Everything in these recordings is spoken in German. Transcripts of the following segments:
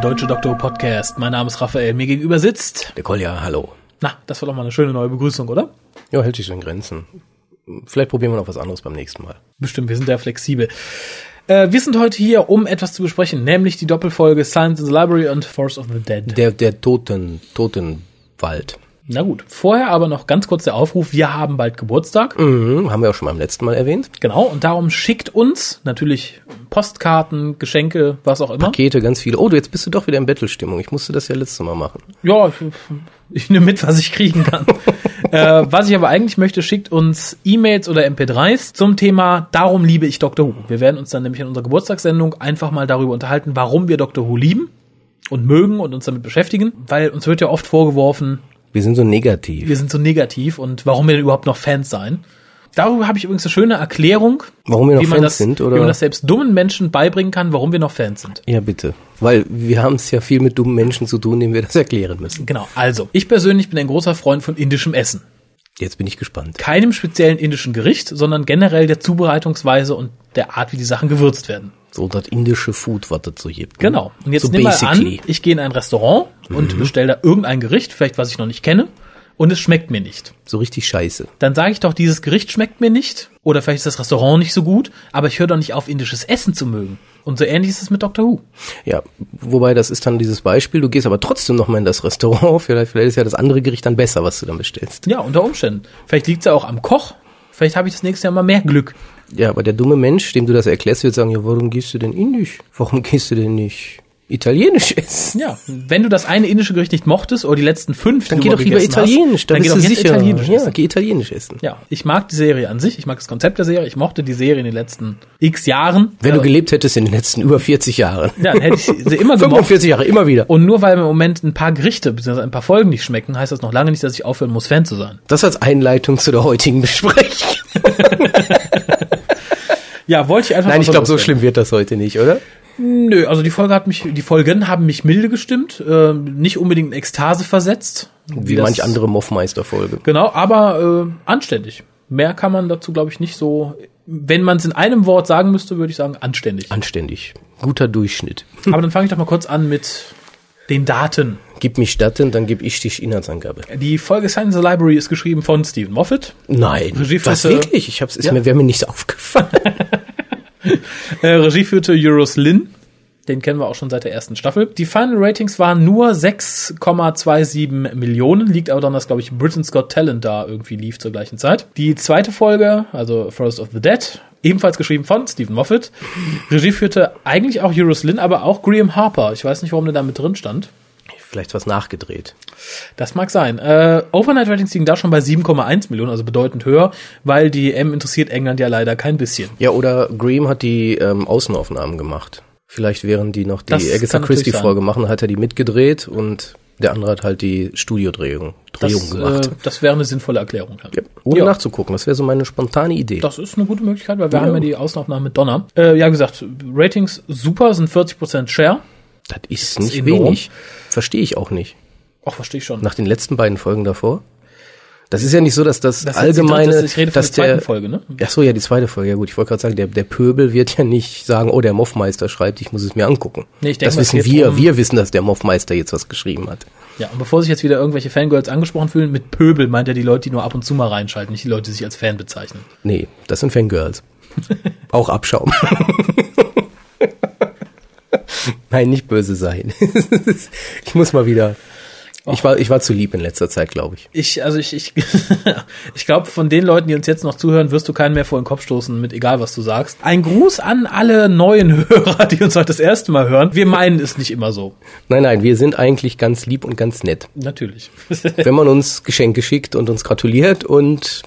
der Deutsche Doktor Podcast. Mein Name ist Raphael. Mir gegenüber sitzt. Der Kolja, hallo. Na, das war doch mal eine schöne neue Begrüßung, oder? Ja, hält sich so in Grenzen. Vielleicht probieren wir noch was anderes beim nächsten Mal. Bestimmt, wir sind sehr flexibel. Äh, wir sind heute hier, um etwas zu besprechen, nämlich die Doppelfolge Science in the Library und Force of the Dead. Der, der Toten, Totenwald. Na gut, vorher aber noch ganz kurz der Aufruf, wir haben bald Geburtstag. Mhm, haben wir auch schon beim letzten Mal erwähnt. Genau, und darum schickt uns natürlich Postkarten, Geschenke, was auch immer. Pakete, ganz viele. Oh, du, jetzt bist du doch wieder in Bettelstimmung. Ich musste das ja letztes Mal machen. Ja, ich, ich nehme mit, was ich kriegen kann. äh, was ich aber eigentlich möchte, schickt uns E-Mails oder MP3s zum Thema Darum liebe ich Dr. Who. Wir werden uns dann nämlich in unserer Geburtstagssendung einfach mal darüber unterhalten, warum wir Dr. Who lieben und mögen und uns damit beschäftigen, weil uns wird ja oft vorgeworfen, Wir sind so negativ. wir sind so negativ und warum wir denn überhaupt noch Fans sein. Darüber habe ich übrigens eine schöne Erklärung, Warum wir noch wie man, Fans das, sind, wie man oder? das selbst dummen Menschen beibringen kann, warum wir noch Fans sind. Ja, bitte. Weil wir haben es ja viel mit dummen Menschen zu tun, denen wir das erklären müssen. Genau, also, ich persönlich bin ein großer Freund von indischem Essen. Jetzt bin ich gespannt. keinem speziellen indischen Gericht, sondern generell der Zubereitungsweise und der Art, wie die Sachen gewürzt werden. So das indische Food, was das so gibt. ne? Genau. Und jetzt so mal basically. an, ich gehe in ein Restaurant und bestelle da irgendein Gericht, vielleicht was ich noch nicht kenne, und es schmeckt mir nicht. So richtig scheiße. Dann sage ich doch, dieses Gericht schmeckt mir nicht, oder vielleicht ist das Restaurant nicht so gut, aber ich höre doch nicht auf, indisches Essen zu mögen. Und so ähnlich ist es mit Doctor Who. Ja, wobei das ist dann dieses Beispiel, du gehst aber trotzdem noch mal in das Restaurant, vielleicht, vielleicht ist ja das andere Gericht dann besser, was du dann bestellst. Ja, unter Umständen. Vielleicht liegt es ja auch am Koch. Vielleicht habe ich das nächste Jahr mal mehr Glück. Ja, aber der dumme Mensch, dem du das erklärst, wird sagen, ja, warum gehst du denn indisch? Warum gehst du denn nicht italienisch essen? Ja, wenn du das eine indische Gericht nicht mochtest, oder die letzten fünf, Dann die geh doch lieber gegessen hast, italienisch, dann, dann geh doch jetzt sicher. italienisch ja, essen. geh italienisch essen. Ja, ich mag die Serie an sich, ich mag das Konzept der Serie, ich mochte die Serie in den letzten x Jahren. Wenn du Äh, gelebt hättest in den letzten über 40 Jahren. ja, dann hätte ich sie immer gemocht. 45 Jahre, immer wieder. Und nur weil mir im Moment ein paar Gerichte bzw. ein paar Folgen nicht schmecken, heißt das noch lange nicht, dass ich aufhören muss, Fan zu sein. Das als Einleitung zu der heutigen Besprechung. Ja, wollte ich einfach Nein, ich glaube, so schlimm wird das heute nicht, oder? Nö, also die Folge hat mich, die Folgen haben mich milde gestimmt, äh, nicht unbedingt in Ekstase versetzt. Wie das- manch andere Moffmeister-Folge. Genau, aber äh, anständig. Mehr kann man dazu, glaube ich, nicht so. Wenn man es in einem Wort sagen müsste, würde ich sagen anständig. Anständig. Guter Durchschnitt. Aber dann fange ich doch mal kurz an mit den Daten. Gib mich Daten, dann gib ich dich Inhaltsangabe. Die Folge Science the Library ist geschrieben von Stephen Moffat. Nein, Regie was wirklich? Ich hab's, ist Ja. mir, wäre mir nicht aufgefallen. Äh, Regie führte Euros Lin. Den kennen wir auch schon seit der ersten Staffel. Die Final Ratings waren nur 6,27 Millionen. Liegt aber daran, dass, glaube ich, Britain's Got Talent da irgendwie lief zur gleichen Zeit. Die zweite Folge, also Forest of the Dead, ebenfalls geschrieben von Stephen Moffat. Regie führte eigentlich auch Euros Lin, aber auch Graham Harper. Ich weiß nicht, warum der da mit drin stand. Vielleicht was nachgedreht. Das mag sein. Äh, Overnight Ratings liegen da schon bei 7,1 Millionen, also bedeutend höher, weil die M interessiert England ja leider kein bisschen. Ja, oder Graham hat die ähm, Außenaufnahmen gemacht. Vielleicht während die noch die Das Agatha Christie-Folge machen, hat er die mitgedreht und der andere hat halt die Studiodrehung Drehung Das, gemacht. äh, das wäre eine sinnvolle Erklärung. Ja. ja. Ohne Ja. nachzugucken, das wäre so meine spontane Idee. Das ist eine gute Möglichkeit, weil wir haben ja die Außenaufnahme mit Donner. Äh, ja, gesagt, Ratings super, sind 40% Share. Das ist Das nicht ist wenig. Verstehe ich auch nicht. Ach, verstehe ich schon. Nach den letzten beiden Folgen davor. Das ist ja nicht so, dass das, Das allgemeine, dritte- ich rede von dass der zweiten der, Folge, ne? Ach so, ja, die zweite Folge. Ja gut, ich wollte gerade sagen, der, der Pöbel wird ja nicht sagen, oh, der Moffmeister schreibt, ich muss es mir angucken. Nee, ich denke das wissen wir. drum- wir wissen, dass der Moffmeister jetzt was geschrieben hat. Ja, und bevor sich jetzt wieder irgendwelche Fangirls angesprochen fühlen, mit Pöbel meint er die Leute, die nur ab und zu mal reinschalten, nicht die Leute, die sich als Fan bezeichnen. Nee, das sind Fangirls. Auch Abschaum. Nein, nicht böse sein. ich muss mal wieder. Ich war, ich war zu lieb in letzter Zeit, glaube ich. Ich, also ich, ich, ich glaube, von den Leuten, die uns jetzt noch zuhören, wirst du keinen mehr vor den Kopf stoßen, mit egal was du sagst. Ein Gruß an alle neuen Hörer, die uns heute das erste Mal hören. Wir meinen es nicht immer so. Nein, nein, wir sind eigentlich ganz lieb und ganz nett. Natürlich. Wenn man uns Geschenke schickt und uns gratuliert und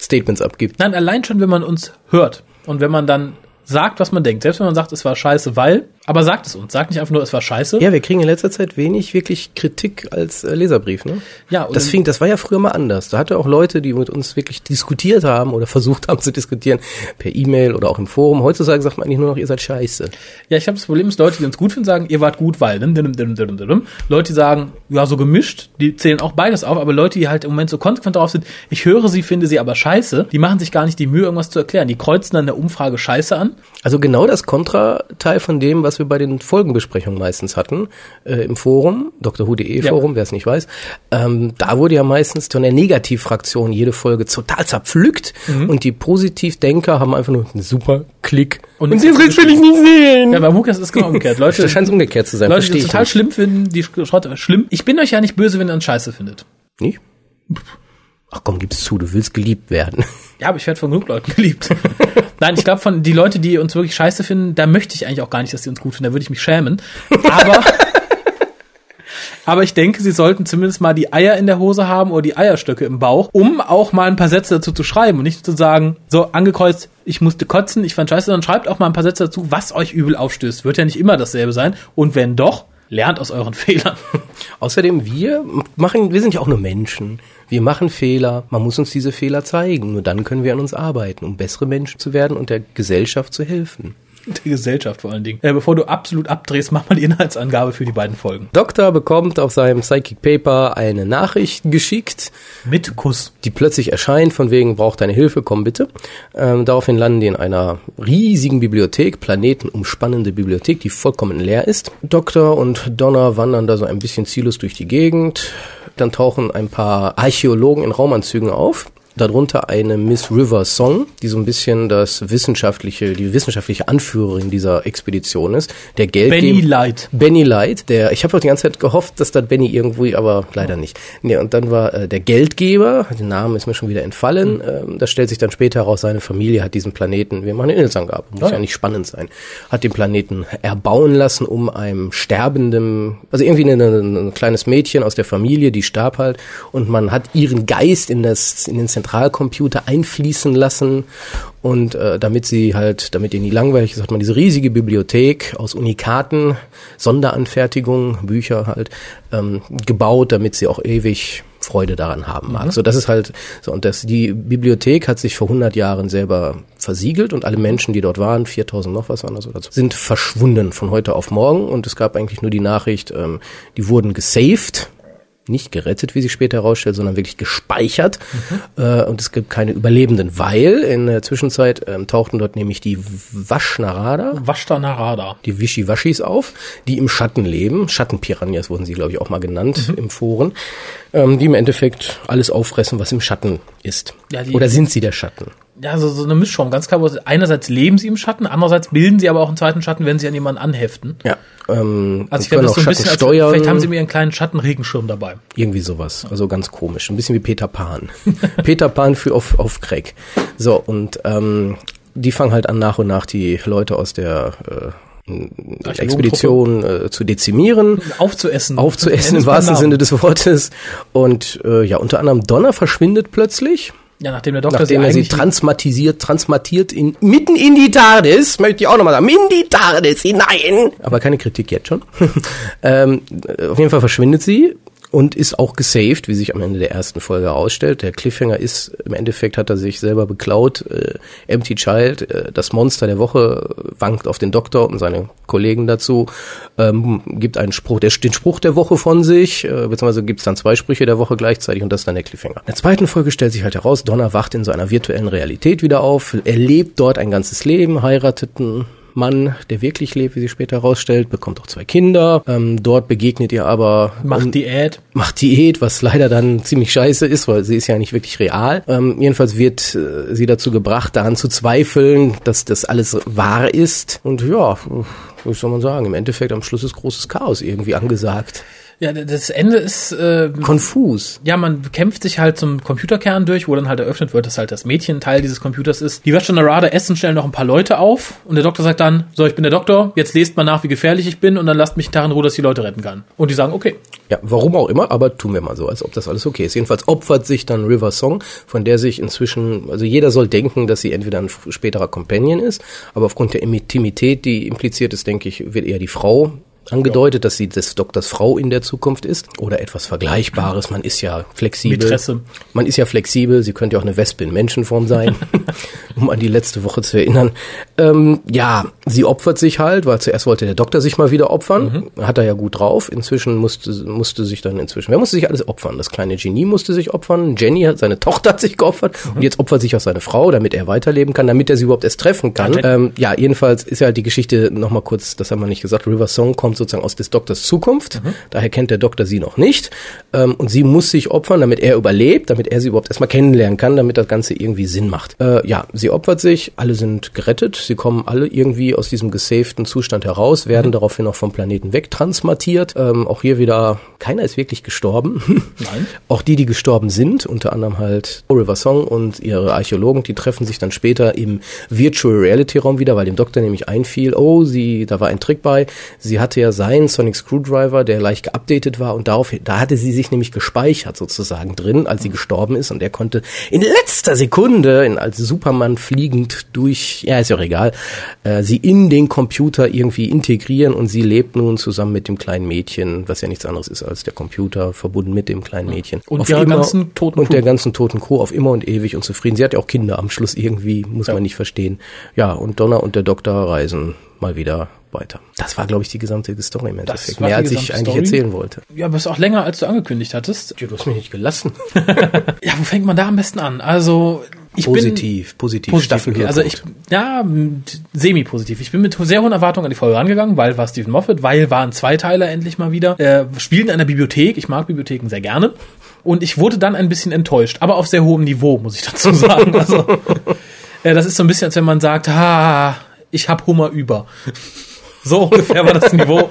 Statements abgibt. Nein, allein schon, wenn man uns hört und wenn man dann sagt, was man denkt. Selbst wenn man sagt, es war scheiße, weil, aber sagt es uns. Sagt nicht einfach nur, es war scheiße. Ja, wir kriegen in letzter Zeit wenig wirklich Kritik als äh, Leserbrief, ne? Ja, und das fing, das war ja früher mal anders. Da hatte auch Leute, die mit uns wirklich diskutiert haben oder versucht haben zu diskutieren per E-Mail oder auch im Forum. Heutzutage sagt man eigentlich nur noch, ihr seid scheiße. Ja, ich habe das Problem, dass Leute, die uns gut finden, sagen, ihr wart gut, weil. Dim. Leute, die sagen, ja, so gemischt, die zählen auch beides auf, aber Leute, die halt im Moment so konsequent drauf sind, ich höre sie, finde sie aber scheiße, die machen sich gar nicht die Mühe, irgendwas zu erklären. Die kreuzen dann der Umfrage scheiße an. Also genau das Kontrateil von dem, was was wir bei den Folgenbesprechungen meistens hatten, äh, im Forum, Dr.hu.de Forum, ja. wer es nicht weiß. Ähm, da wurde ja meistens von der Negativfraktion jede Folge total zerpflückt mhm. und die Positivdenker haben einfach nur einen super Klick. Und, und Rest will ich nicht sehen. Ja, bei Mukas ist es genau umgekehrt. Leute, da scheint es umgekehrt zu sein. Leute, die total nicht. schlimm finden, die Schrott, schlimm. Ich bin euch ja nicht böse, wenn ihr uns scheiße findet. Nicht? Ach komm, gib's zu, du willst geliebt werden. Ja, aber ich werde von genug Leuten geliebt. Nein, ich glaube, von die Leute, die uns wirklich scheiße finden, da möchte ich eigentlich auch gar nicht, dass sie uns gut finden. Da würde ich mich schämen. Aber, aber ich denke, sie sollten zumindest mal die Eier in der Hose haben oder die Eierstöcke im Bauch, um auch mal ein paar Sätze dazu zu schreiben und nicht zu sagen, so angekreuzt, ich musste kotzen, ich fand scheiße, sondern schreibt auch mal ein paar Sätze dazu, was euch übel aufstößt. Wird ja nicht immer dasselbe sein. Und wenn doch, lernt aus euren Fehlern. Außerdem, wir machen, wir sind ja auch nur Menschen. Wir machen Fehler. Man muss uns diese Fehler zeigen. Nur dann können wir an uns arbeiten, um bessere Menschen zu werden und der Gesellschaft zu helfen. Der Gesellschaft vor allen Dingen. Äh, bevor du absolut abdrehst, mach mal die Inhaltsangabe für die beiden Folgen. Doktor bekommt auf seinem Psychic Paper eine Nachricht geschickt. Mit Kuss. Die plötzlich erscheint, von wegen, braucht deine Hilfe, komm bitte. Ähm, daraufhin landen die in einer riesigen Bibliothek, planetenumspannende Bibliothek, die vollkommen leer ist. Doktor und Donna wandern da so ein bisschen ziellos durch die Gegend. Dann tauchen ein paar Archäologen in Raumanzügen auf darunter eine Miss River Song, die so ein bisschen das wissenschaftliche, die wissenschaftliche Anführerin dieser Expedition ist. Der Geldgeber. Benny Light. Benny Light, der, ich habe auch die ganze Zeit gehofft, dass da Benny irgendwo, aber leider nicht. Nee, und dann war äh, der Geldgeber, der Name ist mir schon wieder entfallen, mhm. ähm, das stellt sich dann später heraus, seine Familie hat diesen Planeten, wir machen eine Inhaltsangabe, muss ja. ja nicht spannend sein, hat den Planeten erbauen lassen, um einem sterbenden, also irgendwie ein, ein kleines Mädchen aus der Familie, die starb halt, und man hat ihren Geist in das, in den Zentralen Zentralcomputer einfließen lassen und äh, damit sie halt, damit ihr nie langweilig ist, hat man diese riesige Bibliothek aus Unikaten, Sonderanfertigungen, Bücher halt ähm, gebaut, damit sie auch ewig Freude daran haben mag. Mhm. So, das ist halt so und das die Bibliothek hat sich vor 100 Jahren selber versiegelt und alle Menschen, die dort waren, 4000 noch was waren das oder so, sind verschwunden von heute auf morgen und es gab eigentlich nur die Nachricht, ähm, die wurden gesaved nicht gerettet, wie sich später herausstellt, sondern wirklich gespeichert. Mhm. Äh, und es gibt keine Überlebenden, weil in der Zwischenzeit ähm, tauchten dort nämlich die Waschnarada. Waschtanarada. Die Wischiwaschis auf, die im Schatten leben. Schattenpiranhas wurden sie, glaube ich, auch mal genannt mhm. im Foren. Ähm, die im Endeffekt alles auffressen, was im Schatten ist. Ja, Oder sind sie der Schatten? Ja, so, so eine Mischung, ganz klar. Einerseits leben sie im Schatten, andererseits bilden sie aber auch einen zweiten Schatten, wenn sie an jemanden anheften. Ja. Ähm, also ich glaube, das so ein bisschen, als, vielleicht haben sie mir ihren kleinen Schattenregenschirm dabei. Irgendwie sowas, also ganz komisch, ein bisschen wie Peter Pan. Peter Pan für auf, auf Crack. So, und ähm, die fangen halt an, nach und nach die Leute aus der äh, Expedition äh, zu dezimieren. Aufzuessen. Aufzuessen im wahrsten Sinne des Wortes. Und äh, ja, unter anderem Donner verschwindet plötzlich. Ja, nachdem der Doktor nachdem sie er sie transmatisiert, transmatiert in, mitten in die TARDIS, möchte ich auch nochmal sagen, in die TARDIS hinein. Aber keine Kritik jetzt schon. ähm, auf jeden Fall verschwindet sie und ist auch gesaved, wie sich am Ende der ersten Folge herausstellt. Der Cliffhanger ist, im Endeffekt hat er sich selber beklaut. Äh, Empty Child, äh, das Monster der Woche, wankt auf den Doktor und seine Kollegen dazu, ähm, gibt einen Spruch, der, den Spruch der Woche von sich, äh, beziehungsweise gibt es dann zwei Sprüche der Woche gleichzeitig und das ist dann der Cliffhanger. In der zweiten Folge stellt sich halt heraus, Donner wacht in so einer virtuellen Realität wieder auf, er lebt dort ein ganzes Leben, heirateten Mann, der wirklich lebt, wie sich später herausstellt, bekommt auch zwei Kinder. Ähm, dort begegnet ihr aber macht um, Diät, macht Diät, was leider dann ziemlich scheiße ist, weil sie ist ja nicht wirklich real. Ähm, jedenfalls wird äh, sie dazu gebracht, daran zu zweifeln, dass das alles wahr ist. Und ja, was soll man sagen? Im Endeffekt am Schluss ist großes Chaos irgendwie angesagt. Ja, das Ende ist äh, konfus. Ja, man kämpft sich halt zum Computerkern durch, wo dann halt eröffnet wird, dass halt das Mädchen Teil dieses Computers ist. Die Vashtanarada essen schnell noch ein paar Leute auf und der Doktor sagt dann, so, ich bin der Doktor, jetzt lest mal nach, wie gefährlich ich bin und dann lasst mich einen Tag in Ruhe, dass ich die Leute retten kann. Und die sagen, okay. Ja, warum auch immer, aber tun wir mal so, als ob das alles okay ist. Jedenfalls opfert sich dann River Song, von der sich inzwischen, also jeder soll denken, dass sie entweder ein späterer Companion ist, aber aufgrund der Intimität, die impliziert ist, denke ich, wird eher die Frau angedeutet, dass sie des Doktors Frau in der Zukunft ist oder etwas Vergleichbares. Man ist ja flexibel. Mitresse. Man ist ja flexibel. Sie könnte ja auch eine Wespe in Menschenform sein, um an die letzte Woche zu erinnern. Ähm, ja, sie opfert sich halt, weil zuerst wollte der Doktor sich mal wieder opfern. Mhm. Hat er ja gut drauf. Inzwischen musste, musste sich dann inzwischen, wer musste sich alles opfern? Das kleine Genie musste sich opfern. Jenny hat, seine Tochter hat sich geopfert. Mhm. Und jetzt opfert sich auch seine Frau, damit er weiterleben kann, damit er sie überhaupt erst treffen kann. Ja, ähm, ja jedenfalls ist ja halt die Geschichte nochmal kurz, das haben wir nicht gesagt, River Song kommt sozusagen aus des Doktors Zukunft. Mhm. Daher kennt der Doktor sie noch nicht. Ähm, und sie muss sich opfern, damit er überlebt, damit er sie überhaupt erstmal kennenlernen kann, damit das Ganze irgendwie Sinn macht. Äh, ja, sie opfert sich, alle sind gerettet, sie kommen alle irgendwie aus diesem gesavten Zustand heraus, werden mhm. daraufhin auch vom Planeten wegtransportiert. Ähm, auch hier wieder, keiner ist wirklich gestorben. Nein. auch die, die gestorben sind, unter anderem halt River Song und ihre Archäologen, die treffen sich dann später im Virtual Reality Raum wieder, weil dem Doktor nämlich einfiel, oh, sie, da war ein Trick bei. Sie hatte ja seinen Sonic Screwdriver, der leicht geupdatet war und darauf, da hatte sie sich nämlich gespeichert sozusagen drin, als sie gestorben ist und er konnte in letzter Sekunde in, als Superman fliegend durch, ja, ist ja auch egal, äh, sie in den Computer irgendwie integrieren und sie lebt nun zusammen mit dem kleinen Mädchen, was ja nichts anderes ist als der Computer verbunden mit dem kleinen Mädchen. Und, auf immer, ganzen toten und der ganzen toten Crew auf immer und ewig und zufrieden. Sie hat ja auch Kinder am Schluss irgendwie, muss ja. man nicht verstehen. Ja, und Donna und der Doktor reisen mal wieder weiter. Das war, glaube ich, die gesamte Story im Endeffekt. Mehr als ich eigentlich Story. erzählen wollte. Ja, aber es ist auch länger, als du angekündigt hattest. Ja, du hast mich nicht gelassen. ja, wo fängt man da am besten an? Also, ich positiv, bin, positiv, positiv. Okay. Also ich, ja, semi-positiv. Ich bin mit sehr hohen Erwartungen an die Folge rangegangen, weil war Stephen Moffat, weil waren Zweiteiler endlich mal wieder. Äh, spielen in einer Bibliothek. Ich mag Bibliotheken sehr gerne. Und ich wurde dann ein bisschen enttäuscht, aber auf sehr hohem Niveau, muss ich dazu sagen. Also, äh, das ist so ein bisschen, als wenn man sagt, ha, ich hab Hummer über. So ungefähr war das Niveau,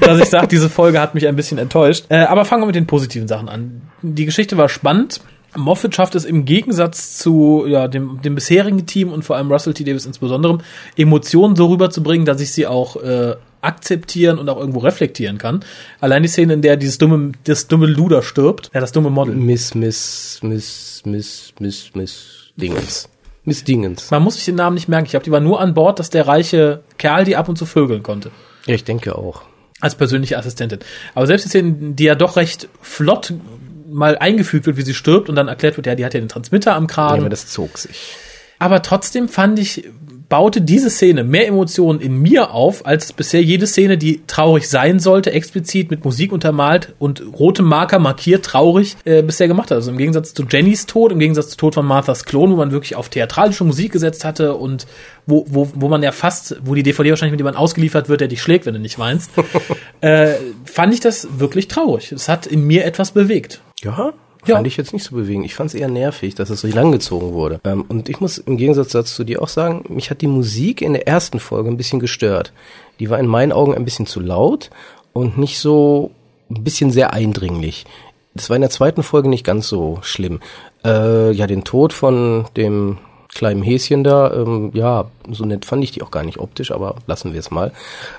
dass ich sage, diese Folge hat mich ein bisschen enttäuscht. Äh, aber fangen wir mit den positiven Sachen an. Die Geschichte war spannend. Moffat schafft es im Gegensatz zu ja, dem, dem bisherigen Team und vor allem Russell T. Davis insbesondere, Emotionen so rüberzubringen, dass ich sie auch äh, akzeptieren und auch irgendwo reflektieren kann. Allein die Szene, in der dieses dumme, das dumme Luder stirbt, ja, das dumme Model. Miss, Miss, Miss, Miss, Miss, Miss Dingens. Miss Dingens. Man muss sich den Namen nicht merken. Ich glaube, die war nur an Bord, dass der reiche Kerl die ab und zu vögeln konnte. Ja, ich denke auch. Als persönliche Assistentin. Aber selbst die Szene, die ja doch recht flott mal eingefügt wird, wie sie stirbt und dann erklärt wird, ja, die hat ja den Transmitter am Kragen. Ja, aber das zog sich. Aber trotzdem fand ich, baute diese Szene mehr Emotionen in mir auf, als bisher jede Szene, die traurig sein sollte, explizit mit Musik untermalt und rotem Marker markiert traurig äh, bisher gemacht hat. Also im Gegensatz zu Jennys Tod, im Gegensatz zu Tod von Marthas Klon, wo man wirklich auf theatralische Musik gesetzt hatte und wo, wo, wo man ja fast, wo die DVD wahrscheinlich mit jemandem ausgeliefert wird, der dich schlägt, wenn du nicht weinst, äh, fand ich das wirklich traurig. Es hat in mir etwas bewegt. Ja, ja. Fand ich jetzt nicht so bewegend. Ich fand es eher nervig, dass es so langgezogen wurde. Ähm, und ich muss im Gegensatz dazu zu dir auch sagen, mich hat die Musik in der ersten Folge ein bisschen gestört. Die war in meinen Augen ein bisschen zu laut und nicht so ein bisschen sehr eindringlich. Das war in der zweiten Folge nicht ganz so schlimm. Äh, ja, den Tod von dem kleinen Häschen da, ähm, ja, so nett fand ich die auch gar nicht optisch, aber lassen wir es mal.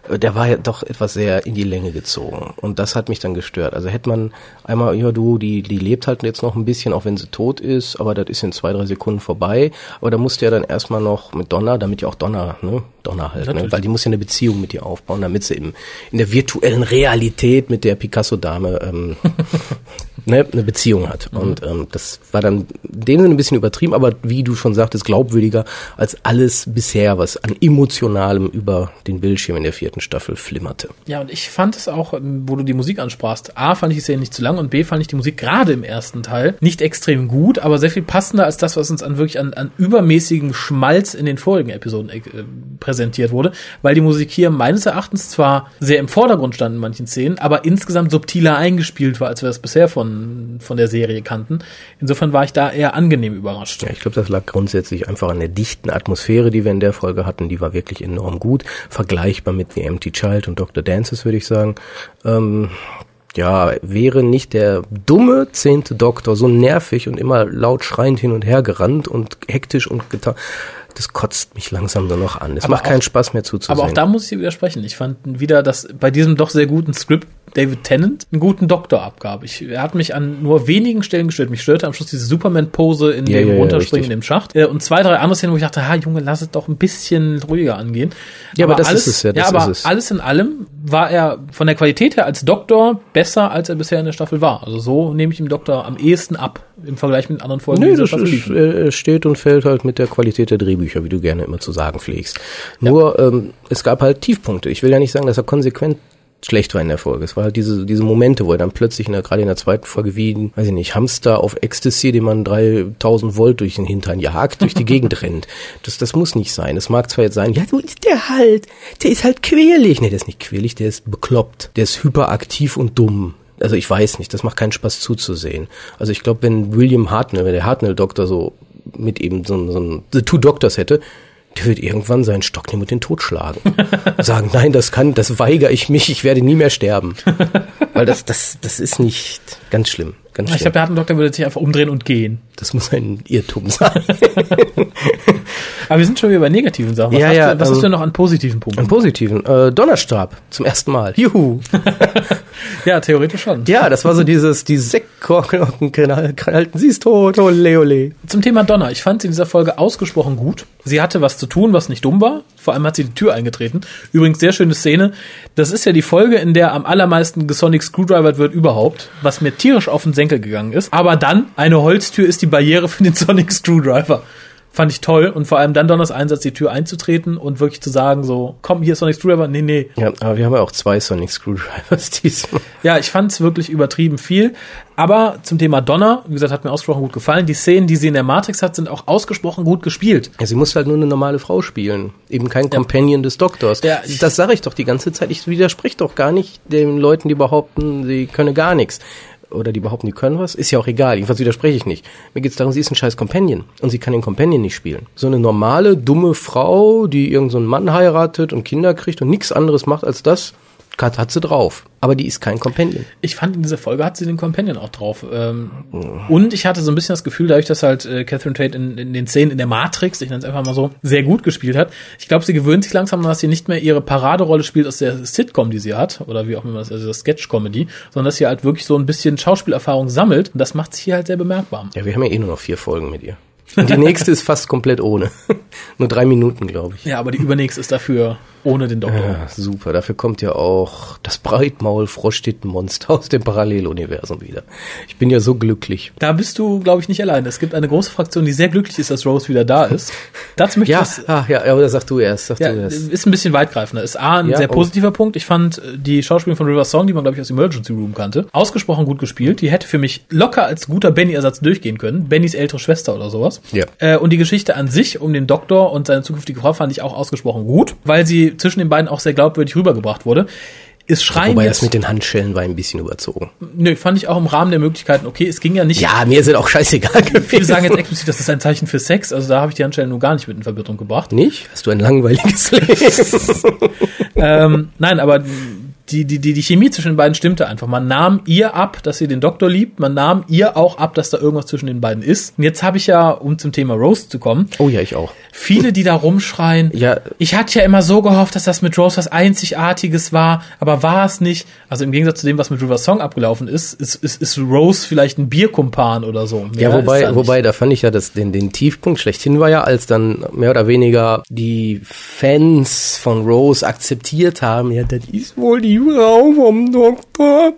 Äh, der war ja doch etwas sehr in die Länge gezogen und das hat mich dann gestört. Also hätte man einmal, ja du, die, die lebt halt jetzt noch ein bisschen, auch wenn sie tot ist, aber das ist in zwei, drei Sekunden vorbei. Aber da musste ja dann erstmal noch mit Donner, damit ja auch Donner, ne, Donner halt, ne? weil die muss ja eine Beziehung mit ihr aufbauen, damit sie im, in der virtuellen Realität mit der Picasso-Dame ähm, ne, eine Beziehung hat. Mhm. Und ähm, das war dann in dem Sinne ein bisschen übertrieben, aber wie du schon sagtest, glaubwürdiger als alles bisher, was an emotionalem über den Bildschirm in der vierten Staffel flimmerte. Ja, und ich fand es auch, ähm, wo du die Musik ansprachst, A, fand ich die Szene nicht zu lang und B, fand ich die Musik gerade im ersten Teil nicht extrem gut, aber sehr viel passender als das, was uns an wirklich an, an übermäßigem Schmalz in den vorigen Episoden äh, präsentiert wurde, weil die Musik hier meines Erachtens zwar sehr im Vordergrund stand in manchen Szenen, aber insgesamt subtiler eingespielt war, als wir das bisher von von, der Serie kannten. Insofern war ich da eher angenehm überrascht. Ja, ich glaube, das lag grundsätzlich einfach an der dichten Atmosphäre, die wir in der Folge hatten. Die war wirklich enorm gut. Vergleichbar mit The Empty Child und Dr. Dances, würde ich sagen. Ähm, ja, wäre nicht der dumme zehnte Doktor so nervig und immer laut schreiend hin und her gerannt und hektisch und getan das kotzt mich langsam nur noch an. Es macht auch, keinen Spaß mehr zuzusehen. Aber auch da muss ich widersprechen. Ich fand wieder, dass bei diesem doch sehr guten Skript David Tennant einen guten Doktor abgab. Ich, er hat mich an nur wenigen Stellen gestört. Mich störte am Schluss diese Superman-Pose in Ja, dem ja, ja, Runterspringen richtig. in dem Schacht. Äh, Und zwei, drei andere Szenen, wo ich dachte, ha, Junge, lass es doch ein bisschen ruhiger angehen. Ja, aber das alles, ist es ja, das ja, aber ist es. alles in allem war er von der Qualität her als Doktor besser, als er bisher in der Staffel war. Also so nehme ich ihm Doktor am ehesten ab im Vergleich mit anderen Folgen Nee, das ist, äh, steht und fällt halt mit der Qualität der Drehbücher, wie du gerne immer zu sagen pflegst. Nur, ähm, es gab halt Tiefpunkte. Ich will ja nicht sagen, dass er konsequent schlecht war in der Folge. Es war halt diese, diese Momente, wo er dann plötzlich in der, gerade in der zweiten Folge wie ein, weiß ich nicht, Hamster auf Ecstasy, den man 3000 Volt durch den Hintern jagt, durch die Gegend rennt. Das, das muss nicht sein. Es mag zwar jetzt sein, ja, so ist der halt. Der ist halt quälig. Nee, der ist nicht quälig, der ist bekloppt. Der ist hyperaktiv und dumm. Also ich weiß nicht, das macht keinen Spaß zuzusehen. Also ich glaube, wenn William Hartnell, wenn der Hartnell-Doktor so mit eben so, so ein The Two Doctors hätte, der wird irgendwann seinen Stock nehmen und den totschlagen. Sagen, nein, das kann, das weigere ich mich, ich werde nie mehr sterben. Weil das, das, das ist nicht ganz schlimm. Ganz Ich schlimm. glaube, der Hartendoktor würde sich einfach umdrehen und gehen. das muss ein Irrtum sein. Aber wir sind schon wieder bei negativen Sachen. Was, Ja, hast, ja, du, was ähm, hast du denn noch an positiven Punkten? Im Positiven, äh, Donnerstab zum ersten Mal. Juhu. ja, theoretisch schon. Ja, das war so dieses, die Sektkorken halten, sie ist tot, ole, ole. Zum Thema Donner. Ich fand sie in dieser Folge ausgesprochen gut. Sie hatte was zu tun, was nicht dumm war. Vor allem hat sie die Tür eingetreten. Übrigens, sehr schöne Szene. Das ist ja die Folge, in der am allermeisten gesonic Screwdriver wird überhaupt, was mir tierisch auf den Senkel gegangen ist. Aber dann, eine Holztür ist die Barriere für den Sonic Screwdriver. Fand ich toll. Und vor allem dann Donners Einsatz, die Tür einzutreten und wirklich zu sagen, so, komm, hier ist Sonic Screwdriver. Nee, nee. Ja, aber wir haben ja auch zwei Sonic Screwdrivers diesmal. Ja, ich fand es wirklich übertrieben viel. Aber zum Thema Donner, wie gesagt, hat mir ausgesprochen gut gefallen. Die Szenen, die sie in der Matrix hat, sind auch ausgesprochen gut gespielt. Ja, sie muss halt nur eine normale Frau spielen. Eben kein Companion des Doktors. Ja, das sage ich doch die ganze Zeit. Ich widerspreche doch gar nicht den Leuten, die behaupten, sie könne gar nichts. Oder die behaupten, die können was. Ist ja auch egal. Jedenfalls widerspreche ich nicht. Mir geht's darum, sie ist ein scheiß Companion. Und sie kann den Companion nicht spielen. So eine normale, dumme Frau, die irgendeinen so Mann heiratet und Kinder kriegt und nichts anderes macht als das, hat, hat sie drauf. Aber die ist kein Companion. Ich fand, in dieser Folge hat sie den Companion auch drauf. Ähm, Und ich hatte so ein bisschen das Gefühl, dadurch, dass halt äh, Catherine Tate in, in den Szenen in der Matrix, ich nenne es einfach mal so, sehr gut gespielt hat. Ich glaube, sie gewöhnt sich langsam, dass sie nicht mehr ihre Paraderolle spielt aus der Sitcom, die sie hat, oder wie auch immer also das Sketch-Comedy, sondern dass sie halt wirklich so ein bisschen Schauspielerfahrung sammelt. Und das macht sich hier halt sehr bemerkbar. Ja, wir haben ja eh nur noch vier Folgen mit ihr. Und die nächste ist fast komplett ohne. nur drei Minuten, glaube ich. Ja, aber die übernächste ist dafür ohne den Doktor. Ja, super. Dafür kommt ja auch das Breitmaul-Froschtittenmonster aus dem Paralleluniversum wieder. Ich bin ja so glücklich. Da bist du, glaube ich, nicht allein. Es gibt eine große Fraktion, die sehr glücklich ist, dass Rose wieder da ist. Dazu möchte ich Ja, was ah, ja, aber sag du erst, sag Ja, du erst. ist ein bisschen weitgreifender. Ist A, ein Ja, sehr oh. positiver Punkt. Ich fand äh, die Schauspielerin von River Song, die man, glaube ich, aus Emergency Room kannte, ausgesprochen gut gespielt. Die hätte für mich locker als guter Benny-Ersatz durchgehen können. Bennys ältere Schwester oder sowas. Ja. Äh, und die Geschichte an sich um den Doktor und seine zukünftige Frau fand ich auch ausgesprochen gut, weil sie zwischen den beiden auch sehr glaubwürdig rübergebracht wurde. Ist Schreien Wobei jetzt, das mit den Handschellen war ein bisschen überzogen. nö, fand ich auch im Rahmen der Möglichkeiten okay. Es ging ja nicht Ja, mir sind auch scheißegal Viele gewesen. sagen jetzt explizit, das ist ein Zeichen für Sex, also da habe ich die Handschellen nur gar nicht mit in Verbindung gebracht. Nicht? Hast du ein langweiliges Leben? ähm, nein, aber die, die, die, die Chemie zwischen den beiden stimmte einfach. Man nahm ihr ab, dass sie den Doktor liebt, man nahm ihr auch ab, dass da irgendwas zwischen den beiden ist. Und jetzt habe ich ja, um zum Thema Rose zu kommen, oh ja, ich auch. viele, die da rumschreien, Ja. ich hatte ja immer so gehofft, dass das mit Rose was Einzigartiges war, aber war es nicht. Also im Gegensatz zu dem, was mit River Song abgelaufen ist, ist, ist, ist Rose vielleicht ein Bierkumpan oder so. Mehr Ja, da wobei, nicht. wobei, da fand ich ja, dass den, den Tiefpunkt schlechthin war ja, als dann mehr oder weniger die Fans von Rose akzeptiert haben, ja, das ist wohl die Frau vom Doktor.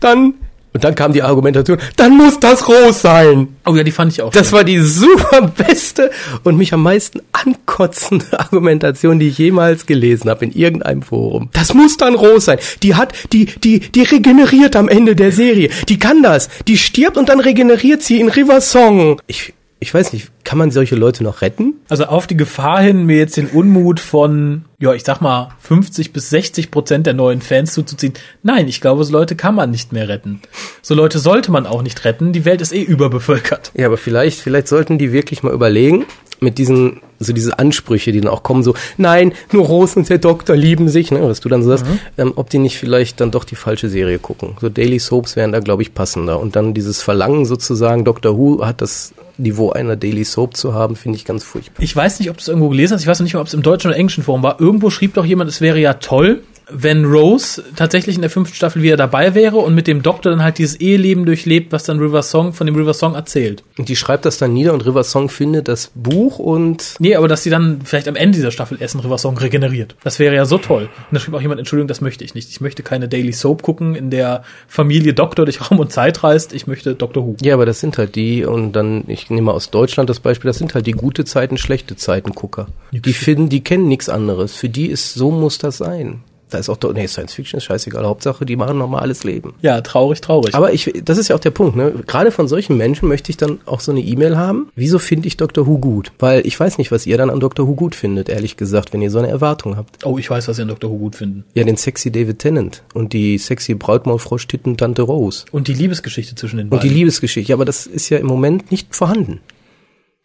Dann, und dann kam die Argumentation, dann muss das Rose sein. Oh ja, die fand ich auch. Das schön. war die super beste und mich am meisten ankotzende Argumentation, die ich jemals gelesen habe in irgendeinem Forum. Das muss dann Rose sein. Die hat, die, die, die regeneriert am Ende der Serie. Die kann das. Die stirbt und dann regeneriert sie in River Song. Ich, ich weiß nicht, kann man solche Leute noch retten? Also auf die Gefahr hin, mir jetzt den Unmut von, ja, ich sag mal, 50 bis 60 Prozent der neuen Fans zuzuziehen. Nein, ich glaube, so Leute kann man nicht mehr retten. So Leute sollte man auch nicht retten. Die Welt ist eh überbevölkert. Ja, aber vielleicht, vielleicht sollten die wirklich mal überlegen, mit diesen, so diese Ansprüche, die dann auch kommen, so, nein, nur Rose und der Doktor lieben sich, ne, was du dann so sagst, ähm, ob die nicht vielleicht dann doch die falsche Serie gucken. So Daily Soaps wären da, glaube ich, passender. Und dann dieses Verlangen sozusagen, Doctor Who hat das Niveau einer Daily Soap zu haben, finde ich ganz furchtbar. Ich weiß nicht, ob du es irgendwo gelesen hast. Ich weiß noch nicht mal, ob es im deutschen oder englischen Forum war. Irgendwo schrieb doch jemand, es wäre ja toll, wenn Rose tatsächlich in der fünften Staffel wieder dabei wäre und mit dem Doktor dann halt dieses Eheleben durchlebt, was dann River Song von dem River Song erzählt. Und die schreibt das dann nieder und River Song findet das Buch und. Nee, aber dass sie dann vielleicht am Ende dieser Staffel Essen River Song regeneriert. Das wäre ja so toll. Und da schrieb auch jemand, Entschuldigung, das möchte ich nicht. Ich möchte keine Daily Soap gucken, in der Familie Doktor durch Raum und Zeit reist. Ich möchte Doctor Who. Ja, aber das sind halt die, und dann, ich nehme mal aus Deutschland das Beispiel, das sind halt die gute Zeiten, schlechte Zeiten Gucker. Die finden, die kennen nichts anderes. Für die ist, so muss das sein. Da ist auch, nee, Science Fiction ist scheißegal. Hauptsache, die machen normales Leben. Ja, traurig, traurig. Aber ich, das ist ja auch der Punkt, ne? Gerade von solchen Menschen möchte ich dann auch so eine E-Mail haben. Wieso finde ich Dr. Who gut? Weil ich weiß nicht, was ihr dann an Dr. Who gut findet, ehrlich gesagt, wenn ihr so eine Erwartung habt. oh, ich weiß, was Sie an Doctor Who gut finden. Ja, den sexy David Tennant und die sexy Brautmaulfrosch Titten Tante Rose. Und die Liebesgeschichte zwischen den Und die beiden. Liebesgeschichte. Ja, aber das ist ja im Moment nicht vorhanden.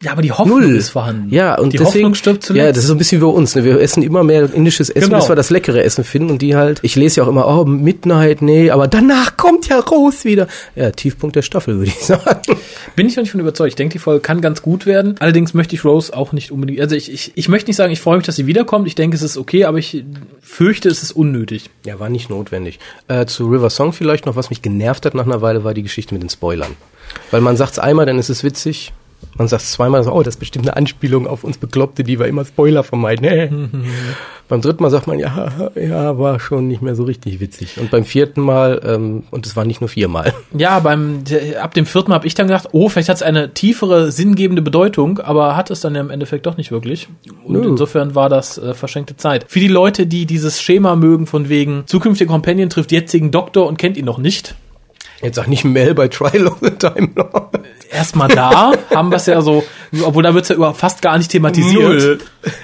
Ja, aber die Hoffnung Null. ist vorhanden. Ja, und die deswegen, Hoffnung stirbt zuletzt. Ja, das ist so ein bisschen wie bei uns. Ne? Wir essen immer mehr indisches Essen, Genau. bis wir das leckere Essen finden. Und die halt, ich lese ja auch immer, oh, Midnight, nee, aber danach kommt ja Rose wieder. Ja, Tiefpunkt der Staffel, würde ich sagen. Bin ich noch nicht von überzeugt. Ich denke, die Folge kann ganz gut werden. Allerdings möchte ich Rose auch nicht unbedingt. Also ich, ich, ich möchte nicht sagen, ich freue mich, dass sie wiederkommt. Ich denke, es ist okay, aber ich fürchte, es ist unnötig. Ja, war nicht notwendig. Äh, zu River Song vielleicht noch, was mich genervt hat nach einer Weile, war die Geschichte mit den Spoilern. Weil man sagt's einmal, dann ist es witzig. Man sagt zweimal, so, oh, das ist bestimmt eine Anspielung auf uns Bekloppte, die wir immer Spoiler vermeiden. beim dritten Mal sagt man, ja, ja, war schon nicht mehr so richtig witzig. Und beim vierten Mal, ähm, und es war nicht nur viermal. Ja, beim ab dem vierten habe ich dann gedacht, oh, vielleicht hat es eine tiefere, sinngebende Bedeutung, aber hat es dann ja im Endeffekt doch nicht wirklich. Und Nö. insofern war das äh, verschenkte Zeit. Für die Leute, die dieses Schema mögen, von wegen zukünftiger Companion trifft jetzigen Doktor und kennt ihn noch nicht, Jetzt sag nicht Mel bei Trial of the Time Lord. Erstmal da haben wir es ja so, obwohl da wird es ja über fast gar nicht thematisiert.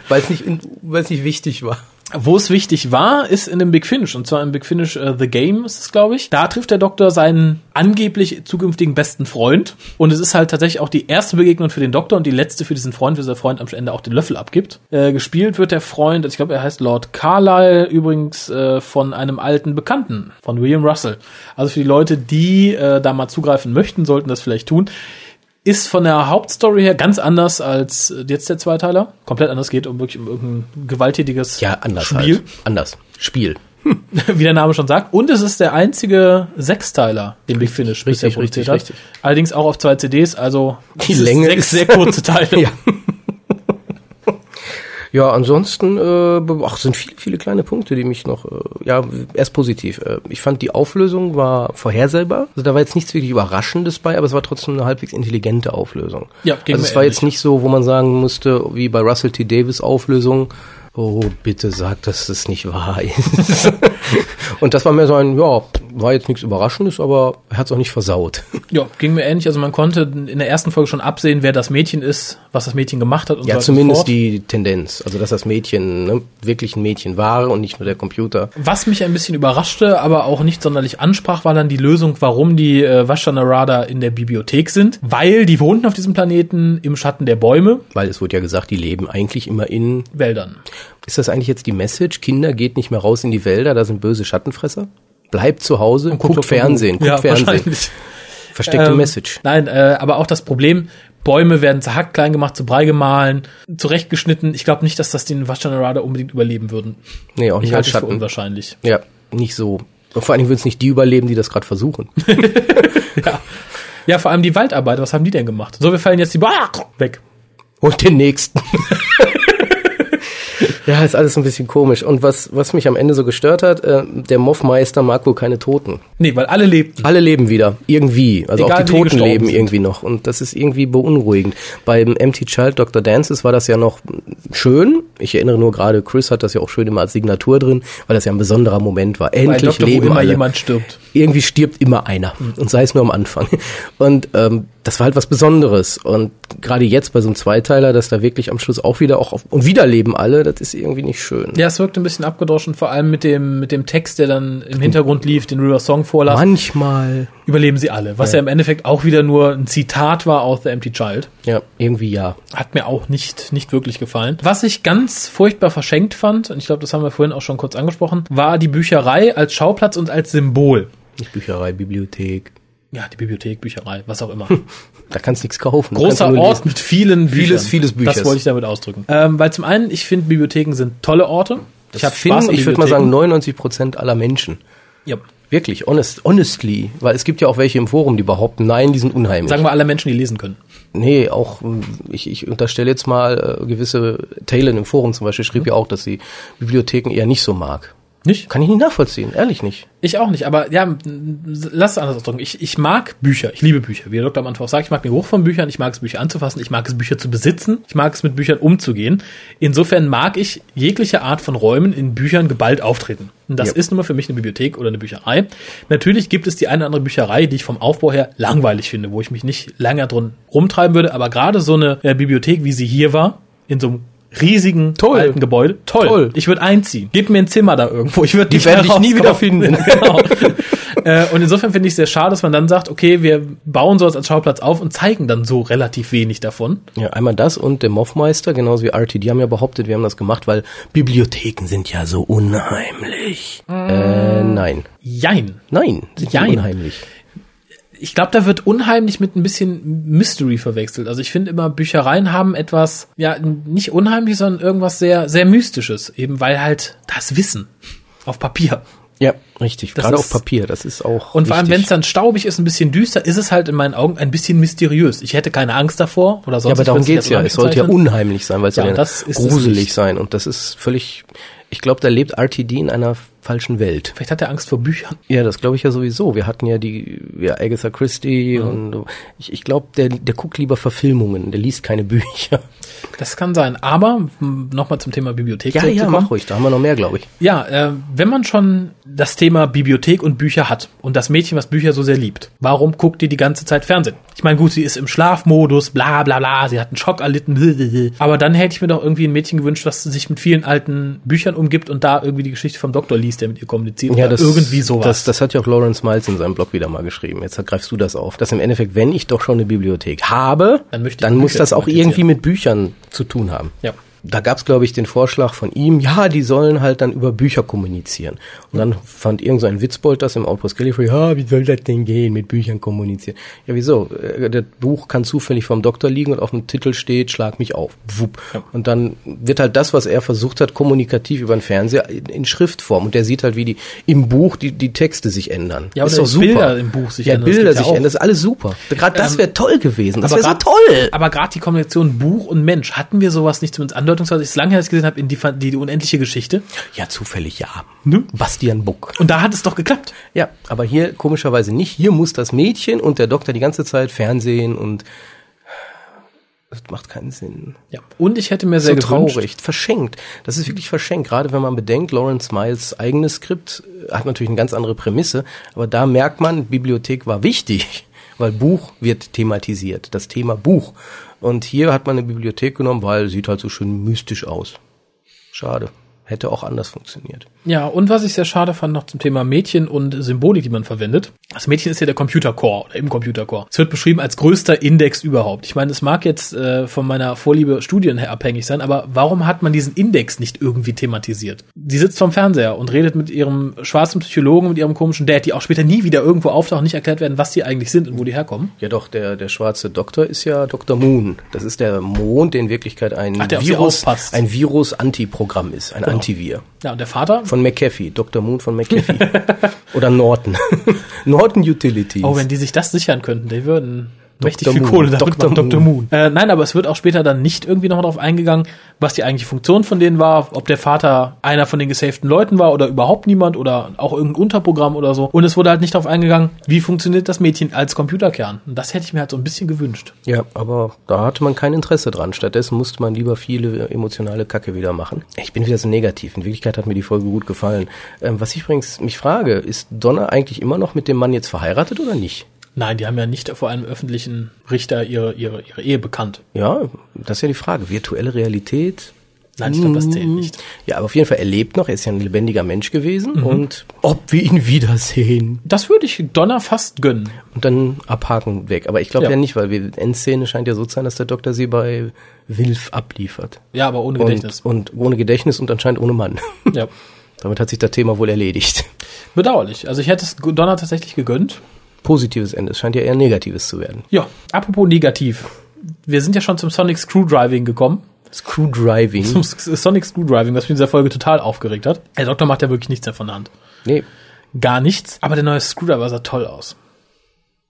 Weil es nicht, weil es nicht wichtig war. Wo es wichtig war, ist in dem Big Finish. Und zwar im Big Finish äh, The Game ist es, glaube ich. Da trifft der Doktor seinen angeblich zukünftigen besten Freund. Und es ist halt tatsächlich auch die erste Begegnung für den Doktor und die letzte für diesen Freund, wie der Freund am Ende auch den Löffel abgibt. Äh, gespielt wird der Freund, ich glaube, er heißt Lord Carlyle, übrigens äh, von einem alten Bekannten, von William Russell. Also für die Leute, die äh, da mal zugreifen möchten, sollten das vielleicht tun. Ist von der Hauptstory her ganz anders als äh, jetzt der Zweiteiler. Komplett anders geht um wirklich um irgendein gewalttätiges Ja, anders Spiel, halt. Anders. Spiel. wie der Name schon sagt. Und es ist der einzige Sechsteiler, den Big Finish bisher richtig, richtig, hat. richtig. Allerdings auch auf zwei CDs, also Die Länge sechs ist- sehr kurze Teile. Ja. Ja, ansonsten äh, ach, sind viele, viele kleine Punkte, die mich noch, äh, ja, erst positiv. Äh, ich fand die Auflösung war vorhersehbar. Also da war jetzt nichts wirklich Überraschendes bei, aber es war trotzdem eine halbwegs intelligente Auflösung. Ja, ging also es war ähnlich. jetzt nicht so, wo man sagen musste, wie bei Russell T. Davis Auflösung, oh, bitte sag, dass es nicht wahr ist. Und das war mehr so ein, ja, war jetzt nichts Überraschendes, aber er hat es auch nicht versaut. Ja, ging mir ähnlich. Also man konnte in der ersten Folge schon absehen, wer das Mädchen ist, was das Mädchen gemacht hat und so Ja, so zumindest fort. die Tendenz. Also, dass das Mädchen ne, wirklich ein Mädchen war und nicht nur der Computer. Was mich ein bisschen überraschte, aber auch nicht sonderlich ansprach, war dann die Lösung, warum die äh, Vashta-Narada in der Bibliothek sind. Weil die wohnten auf diesem Planeten im Schatten der Bäume, Weil es wurde ja gesagt, die leben eigentlich immer in. Wäldern. Ist das eigentlich jetzt die Message? Kinder geht nicht mehr raus in die Wälder, da sind böse Schattenfresser? Bleibt zu Hause, guckt, Dr. Who. Fernsehen, guckt ja, Fernsehen. Versteckte Ähm, Message. Nein, äh, aber auch das Problem, Bäume werden zerhackt, klein gemacht, zu Brei gemahlen, zurechtgeschnitten. Ich glaube nicht, dass das den Vashta-Narada unbedingt überleben würden. Nee, auch Ich nicht als halte es für Schatten. unwahrscheinlich. Ja, nicht so. Und vor allen Dingen würden es nicht die überleben, die das gerade versuchen. Ja. ja, vor allem die Waldarbeiter, was haben die denn gemacht? So, wir fallen jetzt die Ba- weg. Und den nächsten. ja, ist alles ein bisschen komisch. Und was, was mich am Ende so gestört hat, äh, der Moffmeister mag wohl keine Toten. Nee, weil alle lebten. Alle leben wieder, irgendwie. Also Egal, auch die die Toten gestorben leben sind. irgendwie noch. Und das ist irgendwie beunruhigend. Beim Empty Child Dr. Dances war das ja noch schön. Ich erinnere nur gerade, Chris hat das ja auch schön immer als Signatur drin, weil das ja ein besonderer Moment war. Weil Endlich. Who leben immer alle. jemand stirbt. Irgendwie stirbt immer einer. Und sei es nur am Anfang. Und ähm, das war halt was Besonderes. Und gerade jetzt bei so einem Zweiteiler, dass da wirklich am Schluss auch wieder auch auf, und wieder leben alle, das ist irgendwie nicht schön. Ja, es wirkt ein bisschen abgedroschen, vor allem mit dem, mit dem Text, der dann im Hintergrund lief, den River Song vorlas. Manchmal, Überleben sie alle. Was ja. im Endeffekt auch wieder nur ein Zitat war aus The Empty Child. ja, irgendwie ja. Hat mir auch nicht, nicht wirklich gefallen. Was ich ganz furchtbar verschenkt fand, und ich glaube, das haben wir vorhin auch schon kurz angesprochen, war die Bücherei als Schauplatz und als Symbol. Nicht Bücherei, Bibliothek. Ja, die Bibliothek, Bücherei, was auch immer. Da kannst du nichts kaufen. Großer Ort lesen. mit vielen Büchern. Vieles, vieles Büchers. Das wollte ich damit ausdrücken. Ähm, weil zum einen, ich finde, Bibliotheken sind tolle Orte. Das ich finde, ich würde mal sagen, 99 Prozent aller Menschen. Ja. Wirklich, honest, honestly. Weil es gibt ja auch welche im Forum, die behaupten, nein, die sind unheimlich. Sagen wir alle Menschen, die lesen können. Nee, auch, ich, ich unterstelle jetzt mal, äh, gewisse Taylor im Forum zum Beispiel schrieb mhm. ja auch, dass sie Bibliotheken eher nicht so mag. Nicht? Kann ich nicht nachvollziehen, ehrlich nicht. Ich auch nicht, aber ja, lass es anders ausdrücken. Ich, ich mag Bücher, ich liebe Bücher. Wie der Dr. am Anfang auch sagt, ich mag den Geruch von Büchern, ich mag es, Bücher anzufassen, ich mag es, Bücher zu besitzen, ich mag es, mit Büchern umzugehen. Insofern mag ich jegliche Art von Räumen in Büchern geballt auftreten. Und das ja. ist nun mal für mich eine Bibliothek oder eine Bücherei. Natürlich gibt es die eine oder andere Bücherei, die ich vom Aufbau her langweilig finde, wo ich mich nicht länger drin rumtreiben würde, aber gerade so eine äh, Bibliothek, wie sie hier war, in so einem riesigen Toll. alten Gebäude. Toll. Toll. Ich würde einziehen. Gib mir ein Zimmer da irgendwo. Ich würde die werde ich nie wieder finden. genau. äh, und insofern finde ich sehr schade, dass man dann sagt, okay, wir bauen sowas als Schauplatz auf und zeigen dann so relativ wenig davon. Ja, einmal das und der Moffmeister, genauso wie RT, die haben ja behauptet, wir haben das gemacht, weil Bibliotheken sind ja so unheimlich. Mm. Äh, nein. Jein. Nein, sind Jein. unheimlich ich glaube, da wird unheimlich mit ein bisschen Mystery verwechselt. Also ich finde immer, Büchereien haben etwas, ja, nicht unheimlich, sondern irgendwas sehr, sehr Mystisches. Eben weil halt das Wissen auf Papier. Ja, richtig. Das Gerade auf Papier, das ist auch. Und wichtig. vor allem, wenn es dann staubig ist, ein bisschen düster, ist es halt in meinen Augen ein bisschen mysteriös. Ich hätte keine Angst davor oder sonst. Ja, aber darum geht's ja. Es sollte ja unheimlich sein, weil es ja, ja gruselig sein. Und das ist völlig. Ich glaube, da lebt RTD in einer falschen Welt. Vielleicht hat er Angst vor Büchern. Ja, das glaube ich ja sowieso. Wir hatten ja die ja, Agatha Christie mhm. und ich, ich glaube, der, der guckt lieber Verfilmungen, der liest keine Bücher. Das kann sein. Aber nochmal zum Thema Bibliothek. Ja, ja, mach ruhig. Da haben wir noch mehr, glaube ich. Ja, äh, wenn man schon das Thema Bibliothek und Bücher hat und das Mädchen, was Bücher so sehr liebt, warum guckt die die ganze Zeit Fernsehen? Ich meine, gut, sie ist im Schlafmodus, bla bla bla, sie hat einen Schock erlitten, aber dann hätte ich mir doch irgendwie ein Mädchen gewünscht, was sich mit vielen alten Büchern umgibt und da irgendwie die Geschichte vom Doktor liest, der mit ihr kommuniziert. Ja, das, irgendwie sowas. Das, das hat ja auch Lawrence Miles in seinem Blog wieder mal geschrieben. Jetzt greifst du das auf. Dass im Endeffekt, wenn ich doch schon eine Bibliothek habe, dann, dann muss das auch irgendwie mit Büchern zu tun haben. Ja da gab es, glaube ich, den Vorschlag von ihm, ja, die sollen halt dann über Bücher kommunizieren. Und dann fand irgend so ein Witzbold das im Outpost Gallifrey, ja, wie soll das denn gehen, mit Büchern kommunizieren? Ja, wieso? Äh, das Buch kann zufällig vom Doktor liegen und auf dem Titel steht, schlag mich auf. Wupp. Ja. Und dann wird halt das, was er versucht hat, kommunikativ über den Fernseher in, Schriftform. Und der sieht halt, wie die im Buch die, die Texte sich ändern. Ja, ist doch super. Bilder im Buch sich ja, ändern. Bilder sich ja ändern, das ist alles super. Gerade das ähm, wäre toll gewesen. Das wäre so toll. Aber gerade die Kombination Buch und Mensch, hatten wir sowas nicht zumindest andeutungsweise, ist lange her, ich gesehen habe, in die, die, die unendliche Geschichte. Ja, zufällig ja. Ne? Bastian Buck. Und da hat es doch geklappt. Ja, aber hier komischerweise nicht. Hier muss das Mädchen und der Doktor die ganze Zeit Fernsehen und das macht keinen Sinn. Ja. Und ich hätte mir sehr so gewünscht. traurig, verschenkt. Das ist wirklich verschenkt. Gerade wenn man bedenkt, Lawrence Miles eigenes Skript hat natürlich eine ganz andere Prämisse, aber da merkt man, Bibliothek war wichtig, weil Buch wird thematisiert. Das Thema Buch. Und hier hat man eine Bibliothek genommen, weil sieht halt so schön mystisch aus. Schade hätte auch anders funktioniert. Ja, und was ich sehr schade fand noch zum Thema Mädchen und Symbolik, die man verwendet. Das Mädchen ist ja der Computer Core oder im Computer Core. Es wird beschrieben als größter Index überhaupt. Ich meine, es mag jetzt äh, von meiner Vorliebe Studien her abhängig sein, aber warum hat man diesen Index nicht irgendwie thematisiert? Sie sitzt vom Fernseher und redet mit ihrem schwarzen Psychologen, mit ihrem komischen Dad, die auch später nie wieder irgendwo auftauchen, nicht erklärt werden, was die eigentlich sind und wo die herkommen. Ja doch, der, der schwarze Doktor ist ja Dr. Moon. Das ist der Mond, der in Wirklichkeit ein Ach, Virus, ein Virus-Antiprogramm ist, ein. Antivir. Ja, und der Vater? Von McAfee, Dr. Moon von McAfee. Oder Norton. Norton Utilities. Oh, wenn die sich das sichern könnten, die würden mächtig viel Moon. Kohle damit Dr. Dr. Moon. Äh, nein, aber es wird auch später dann nicht irgendwie noch darauf eingegangen, was die eigentliche Funktion von denen war, ob der Vater einer von den gesavten Leuten war oder überhaupt niemand oder auch irgendein Unterprogramm oder so. Und es wurde halt nicht darauf eingegangen, wie funktioniert das Mädchen als Computerkern. Und das hätte ich mir halt so ein bisschen gewünscht. Ja, aber da hatte man kein Interesse dran. Stattdessen musste man lieber viele emotionale Kacke wieder machen. Ich bin wieder so negativ. In Wirklichkeit hat mir die Folge gut gefallen. Ähm, was ich übrigens mich frage, ist Donna eigentlich immer noch mit dem Mann jetzt verheiratet oder nicht? Nein, die haben ja nicht vor einem öffentlichen Richter ihre, ihre, ihre Ehe bekannt. Ja, das ist ja die Frage. Virtuelle Realität? Nein, ich glaube, das zählt nicht. Ja, aber auf jeden Fall, er lebt noch, er ist ja ein lebendiger Mensch gewesen mhm. und ob wir ihn wiedersehen. Das würde ich Donner fast gönnen. Und dann abhaken weg. Aber ich glaube ja. ja. nicht, weil die Endszene scheint ja so zu sein, dass der Doktor sie bei Wilf abliefert. Ja, aber ohne Gedächtnis. Und, und ohne Gedächtnis und anscheinend ohne Mann. Ja. Damit hat sich das Thema wohl erledigt. Bedauerlich. Also ich hätte es Donner tatsächlich gegönnt positives Ende. Es scheint ja eher negatives zu werden. Ja, apropos negativ. Wir sind ja schon zum Sonic Screwdriving gekommen. Screwdriving. Zum Sonic Screwdriving, was mich in dieser Folge total aufgeregt hat. Der Doktor macht ja wirklich nichts mehr von der Hand. Nee, Gar nichts. Aber der neue Screwdriver sah toll aus.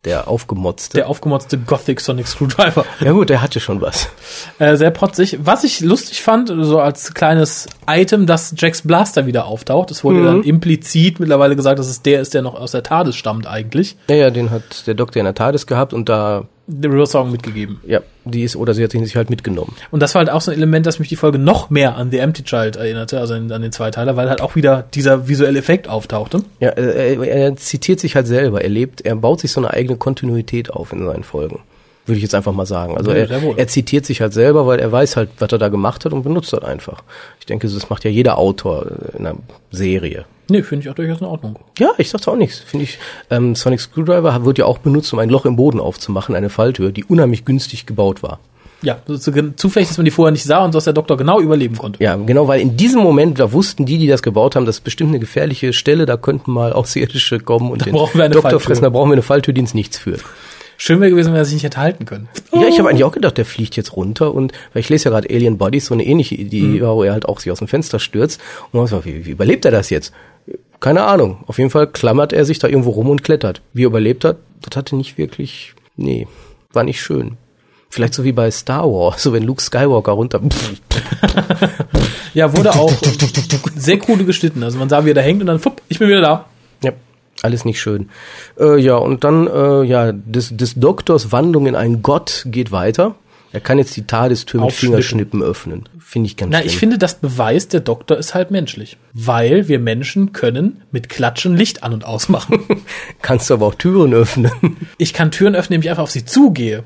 Der aufgemotzte. Der aufgemotzte Gothic Sonic Screwdriver. ja gut, der hatte schon was. Äh, sehr protzig. Was ich lustig fand, so als kleines Item, dass Jax Blaster wieder auftaucht. Es wurde Mhm. dann implizit mittlerweile gesagt, dass es der ist, der noch aus der TARDIS stammt eigentlich. Ja, ja, den hat der Doktor in der TARDIS gehabt und da, Der River Song mitgegeben. ja, die ist, oder sie hat ihn sich halt mitgenommen. Und das war halt auch so ein Element, das mich die Folge noch mehr an The Empty Child erinnerte, also an, an den Zweiteiler, weil halt auch wieder dieser visuelle Effekt auftauchte. Ja, äh, er, er zitiert sich halt selber. Er lebt, er baut sich so eine eigene Kontinuität auf in seinen Folgen. Würde ich jetzt einfach mal sagen. Also Ja, er, er zitiert sich halt selber, weil er weiß halt, was er da gemacht hat und benutzt das einfach. Ich denke, das macht ja jeder Autor äh, in einer Serie. Nee, finde ich auch durchaus in Ordnung. Ja, ich sag's auch nichts. Finde ich, ähm, Sonic Screwdriver wird ja auch benutzt, um ein Loch im Boden aufzumachen, eine Falltür, die unheimlich günstig gebaut war. Ja, so, zufällig, dass man die vorher nicht sah und dass der Doktor genau überleben konnte. Ja, genau, weil in diesem Moment, da wussten die, die das gebaut haben, das ist bestimmt eine gefährliche Stelle, da könnten mal Außerirdische kommen und Da den brauchen wir eine Doktor Falltür. fressen, da brauchen wir eine Falltür, die ins Nichts führt. Schön wäre gewesen, wenn er sich nicht hätte halten können. Ja, ich habe eigentlich auch gedacht, der fliegt jetzt runter und weil ich lese ja gerade Alien Bodies, so eine ähnliche Idee, wo er halt auch sich aus dem Fenster stürzt und man sagt, wie, wie überlebt er das jetzt? Keine Ahnung. Auf jeden Fall klammert er sich da irgendwo rum und klettert. Wie er überlebt hat, das hatte nicht wirklich, nee, war nicht schön. Vielleicht so wie bei Star Wars, so wenn Luke Skywalker runter. Ja, wurde auch sehr cool geschnitten. Also man sah, wie er da hängt und dann, fupp, ich bin wieder da. Alles nicht schön. Äh, ja, und dann, äh, ja, des, des Doktors Wandlung in einen Gott geht weiter. Er kann jetzt die TARDIS-Tür mit. Fingerschnippen öffnen. Finde ich ganz Na, schlimm. ich finde, das beweist, der Doktor ist halt menschlich. Weil wir Menschen können mit Klatschen Licht an- und ausmachen. Kannst du aber auch Türen öffnen. Ich kann Türen öffnen, indem ich einfach auf sie zugehe.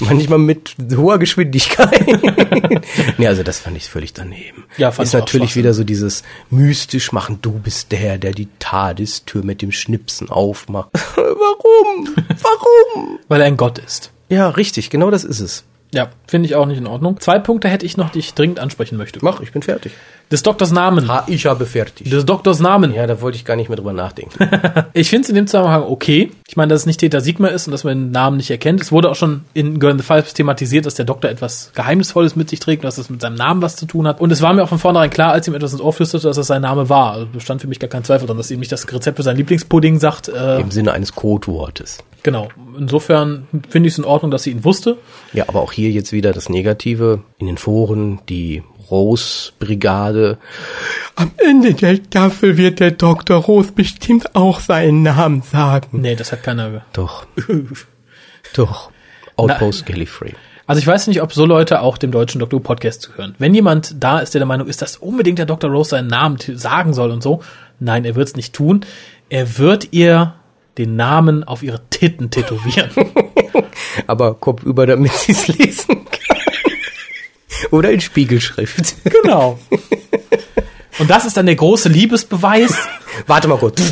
Manchmal mit hoher Geschwindigkeit. nee, also das fand ich völlig daneben. Ja, fand Ist ich natürlich wieder so dieses mystisch machen, du bist der, der die TARDIS-Tür mit dem Schnipsen aufmacht. Warum? Warum? Weil er ein Gott ist. Ja, richtig, genau das ist es. Ja, finde ich auch nicht in Ordnung. Zwei Punkte hätte ich noch, die ich dringend ansprechen möchte. Mach, ich bin fertig. Des Doktors Namen. Ha, ich habe fertig. Des Doktors Namen. Ja, da wollte ich gar nicht mehr drüber nachdenken. Ich finde es in dem Zusammenhang okay. Ich meine, dass es nicht Theta Sigma ist und dass man den Namen nicht erkennt. Es wurde auch schon in Girl in the Files thematisiert, dass der Doktor etwas Geheimnisvolles mit sich trägt und dass es mit seinem Namen was zu tun hat. Und es war mir auch von vornherein klar, als ihm etwas ins Ohr flüsterte, dass das sein Name war. Also bestand für mich gar kein Zweifel daran, dass ihm nicht das Rezept für sein Lieblingspudding sagt. Äh, Im Sinne eines Codewortes. genau. Insofern finde ich es in Ordnung, dass sie ihn wusste. Ja, aber auch hier jetzt wieder das Negative in den Foren, die Rose-Brigade. Am Ende der Staffel wird der Dr. Rose bestimmt auch seinen Namen sagen. Nee, das hat keiner. ge- Doch. Doch. Outpost Gallifrey. Also ich weiß nicht, ob so Leute auch dem deutschen Doctor Who Podcast zuhören. Wenn jemand da ist, der der Meinung ist, dass unbedingt der Dr. Rose seinen Namen sagen soll und so, nein, er wird es nicht tun. Er wird ihr den Namen auf ihre Titten tätowieren. Aber Kopf über, damit sie es lesen kann. Oder in Spiegelschrift. genau. Und das ist dann der große Liebesbeweis. Warte mal kurz.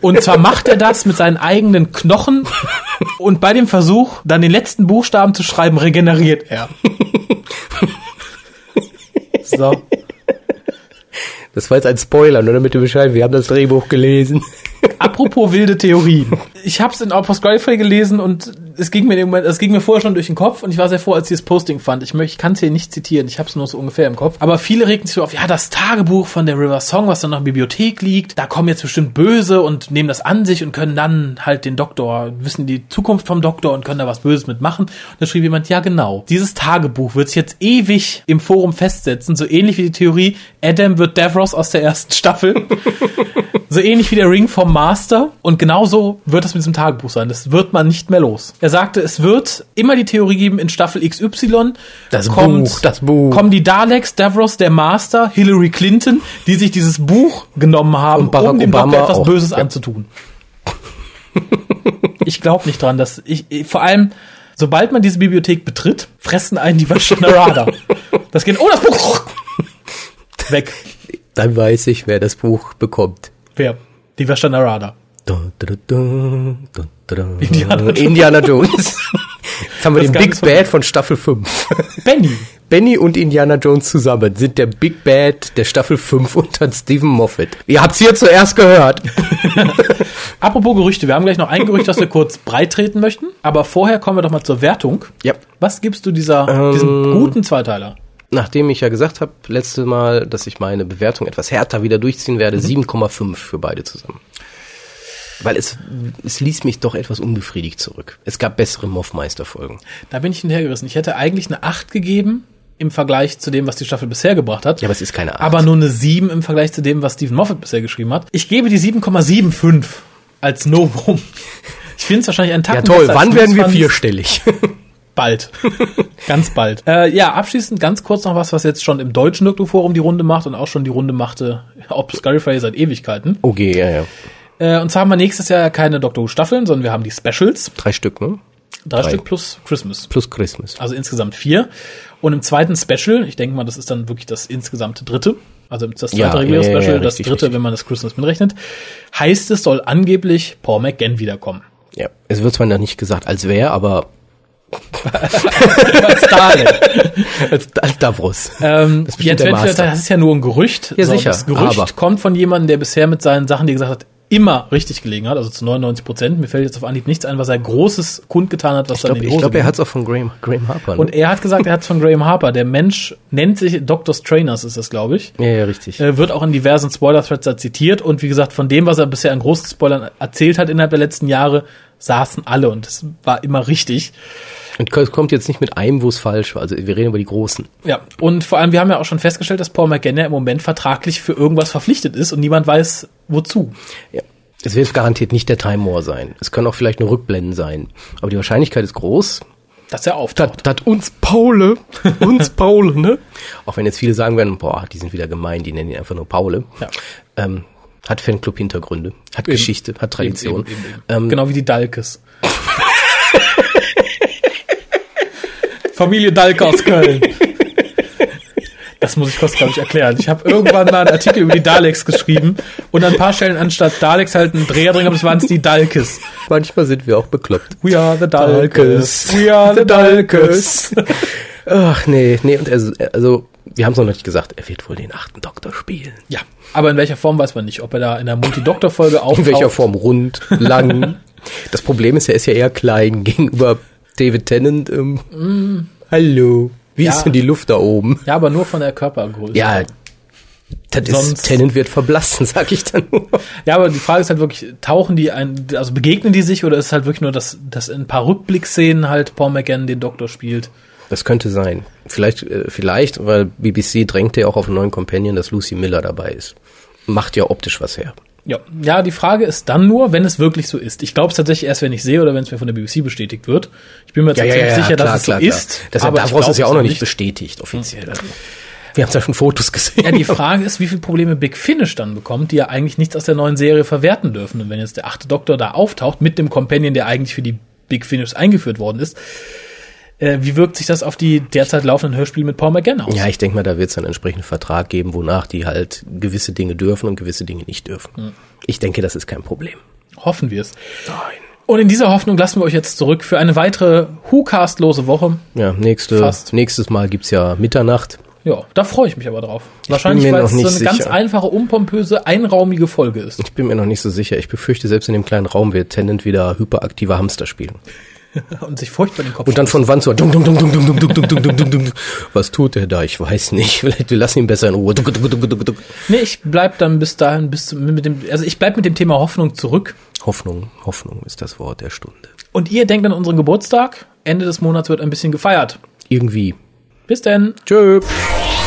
Und zwar macht er das mit seinen eigenen Knochen. Und bei dem Versuch, dann den letzten Buchstaben zu schreiben, regeneriert er. So. Das war jetzt ein Spoiler, nur damit ihr Bescheid, wir haben das Drehbuch gelesen. Apropos wilde Theorien. Ich habe es in Outpost Gallifrey gelesen und es ging mir Moment, es ging mir vorher schon durch den Kopf und ich war sehr froh, als ich das Posting fand. Ich ich kann es hier nicht zitieren, ich habe es nur so ungefähr im Kopf. Aber viele regten sich so auf, ja, das Tagebuch von der River Song, was dann noch in der Bibliothek liegt, da kommen jetzt bestimmt Böse und nehmen das an sich und können dann halt den Doktor, wissen die Zukunft vom Doktor und können da was Böses mitmachen. Und da schrieb jemand, ja genau, dieses Tagebuch wird sich jetzt ewig im Forum festsetzen, so ähnlich wie die Theorie, Adam wird Davros aus der ersten Staffel. So ähnlich wie der Ring vom Master. Und genauso wird es mit diesem Tagebuch sein. Das wird man nicht mehr los. Er sagte, es wird immer die Theorie geben, in Staffel XY Das Buch, das Buch. kommen die Daleks, Davros, der Master, Hillary Clinton, die sich dieses Buch genommen haben, um dem Obama Doktor etwas auch. Böses Ja. anzutun. ich glaube nicht dran, dass ich, ich vor allem Sobald man diese Bibliothek betritt, fressen einen die Vashtanarada. Das geht, oh, das Buch! Weg. Dann weiß ich, wer das Buch bekommt. Wer? Die Vashtanarada. Da, da, da, da, da, da. Indiana Jones. Indiana Jones. haben wir Das den Big Bad von Staffel 5. Benny. Benny und Indiana Jones zusammen sind der Big Bad der Staffel 5 unter Stephen Moffat. Ihr habt's hier zuerst gehört. Apropos Gerüchte, wir haben gleich noch ein Gerücht, das wir kurz breit treten möchten. Aber vorher kommen wir doch mal zur Wertung. Ja. Was gibst du dieser, Ähm. diesem guten Zweiteiler? Nachdem ich ja gesagt habe, letzte Mal, dass ich meine Bewertung etwas härter wieder durchziehen werde, 7,5 für beide zusammen. Weil es, es ließ mich doch etwas unbefriedigt zurück. Es gab bessere Moffmeister-Folgen. Da bin ich hinterhergerissen. Ich hätte eigentlich eine 8 gegeben im Vergleich zu dem, was die Staffel bisher gebracht hat. Ja, aber es ist keine 8. aber nur eine 7 im Vergleich zu dem, was Stephen Moffat bisher geschrieben hat. Ich gebe die 7,75 als Novum. Ich finde es wahrscheinlich ein Tag ja toll, wann werden wir vierstellig? Bald. ganz bald. Äh, ja, abschließend ganz kurz noch was, was jetzt schon im deutschen Doktor-Forum die Runde macht und auch schon die Runde machte, ob Scurryfray seit Ewigkeiten. okay, ja, ja. Äh, und zwar haben wir nächstes Jahr keine Doctor Who Staffeln, sondern wir haben die Specials. Drei Stück, ne? Drei, Drei. Stück plus Christmas. Plus Christmas. Also insgesamt vier. Und im zweiten Special, ich denke mal, das ist dann wirklich das insgesamte dritte, also das zweite Ja, reguläre ja, ja, Special, ja, das richtig, dritte, richtig. wenn man das Christmas mitrechnet, heißt es, soll angeblich Paul McGann wiederkommen. Ja. Es wird zwar noch nicht gesagt, als wer, aber Als Dalek. als, als Davros. ähm, Das jetzt wird das ist ja nur ein Gerücht. Ja, sicher, Das Gerücht aber- kommt von jemandem, der bisher mit seinen Sachen, die er gesagt hat, immer richtig gelegen hat, also zu 99 Prozent. Mir fällt jetzt auf Anhieb nichts ein, was er Großes kundgetan hat, was Ich dann glaube, in die ich Hose glaub, er ging. hat es auch von Graham, Graham Harper. Ne? Und er hat gesagt, er hat es von Graham Harper. Der Mensch nennt sich Dr. Trainers, ist das, glaube ich. ja, ja, richtig. Äh, wird auch in diversen Spoiler-Threads da zitiert. Und wie gesagt, von dem, was er bisher an großen Spoilern erzählt hat innerhalb der letzten Jahre, saßen alle. Und es war immer richtig. Und es kommt jetzt nicht mit einem, wo es falsch war. Also wir reden über die Großen. Ja, und vor allem, wir haben ja auch schon festgestellt, dass Paul McGann im Moment vertraglich für irgendwas verpflichtet ist und niemand weiß, wozu. Ja. Es wird garantiert nicht der Time War sein. Es können auch vielleicht nur Rückblenden sein. Aber die Wahrscheinlichkeit ist groß. Dass er auftaucht. Das uns Paule, uns Paule, ne? Auch wenn jetzt viele sagen werden, boah, die sind wieder gemein, die nennen ihn einfach nur Paule. Ja. Ähm, hat Fanclub-Hintergründe, hat Eben. Geschichte, hat Tradition. Eben, eben. Ähm, genau wie die Dalkes. Familie Dalke aus Köln. Das muss ich kurz, glaube ich, erklären. Ich habe irgendwann mal einen Artikel über die Daleks geschrieben und an ein paar Stellen anstatt Daleks halt einen Dreher drin, aber es waren es die Dalkes. Manchmal sind wir auch bekloppt. We are the Dalkes. We are the Dalkes. Ach nee, nee, und also, also wir haben es noch nicht gesagt, er wird wohl den achten Doktor spielen. Ja, aber in welcher Form weiß man nicht. Ob er da in der Multi-Doktor-Folge auftaucht. In welcher Form? Rund, lang. das Problem ist, er ist ja eher klein gegenüber David Tennant. Ähm, Hallo. Wie Ja. ist denn die Luft da oben? Ja, aber nur von der Körpergröße. Ja, das ist, Tennant wird verblassen, sag ich dann nur. Ja, aber die Frage ist halt wirklich, tauchen die ein, also begegnen die sich oder ist es halt wirklich nur, dass, dass in ein paar Rückblickszenen halt Paul McGann den Doktor spielt? Das könnte sein. Vielleicht, äh, vielleicht, weil BBC drängt ja auch auf einen neuen Companion, dass Lucy Miller dabei ist. Macht ja optisch was her. Ja, ja, die Frage ist dann nur, wenn es wirklich so ist. Ich glaube es tatsächlich erst, wenn ich sehe oder wenn es mir von der BBC bestätigt wird. Ich bin mir jetzt ziemlich sicher, dass es so ist. Das ja, aber glaub ist ja es auch noch nicht bestätigt, offiziell. Also, Wir haben da schon Fotos gesehen. Ja, die Frage ist, wie viele Probleme Big Finish dann bekommt, die ja eigentlich nichts aus der neuen Serie verwerten dürfen. Und wenn jetzt der achte Doktor da auftaucht mit dem Companion, der eigentlich für die Big Finish eingeführt worden ist, äh, wie wirkt sich das auf die derzeit laufenden Hörspiele mit Paul McGann aus? Ja, ich denke mal, da wird es einen entsprechenden Vertrag geben, wonach die halt gewisse Dinge dürfen und gewisse Dinge nicht dürfen. Hm. Ich denke, das ist kein Problem. Hoffen wir es. Nein. Und in dieser Hoffnung lassen wir euch jetzt zurück für eine weitere Who-Cast-lose Woche. Ja, nächste, Fast. nächstes Mal gibt's ja Mitternacht. Ja, da freue ich mich aber drauf. Wahrscheinlich, weil es so eine nicht ganz sicher. einfache, unpompöse, einraumige Folge ist. Ich bin mir noch nicht so sicher. Ich befürchte, selbst in dem kleinen Raum wird Tennant wieder hyperaktive Hamster spielen. Und sich furchtbar den Kopf Und dann von Wand zu Wand. Dung, dung, dung, dung, dung, dung, dung, dung, dung, dung, dung. Was tut er da? Ich weiß nicht. Vielleicht wir lassen ihn besser in Ruhe. Dung, dung, dung, dung, dung. Nee, ich bleib dann bis dahin, bis zum, mit dem, also ich bleib mit dem Thema Hoffnung zurück. Hoffnung, Hoffnung ist das Wort der Stunde. Und ihr denkt an unseren Geburtstag. Ende des Monats wird ein bisschen gefeiert. Irgendwie. Bis denn. Tschö. Thank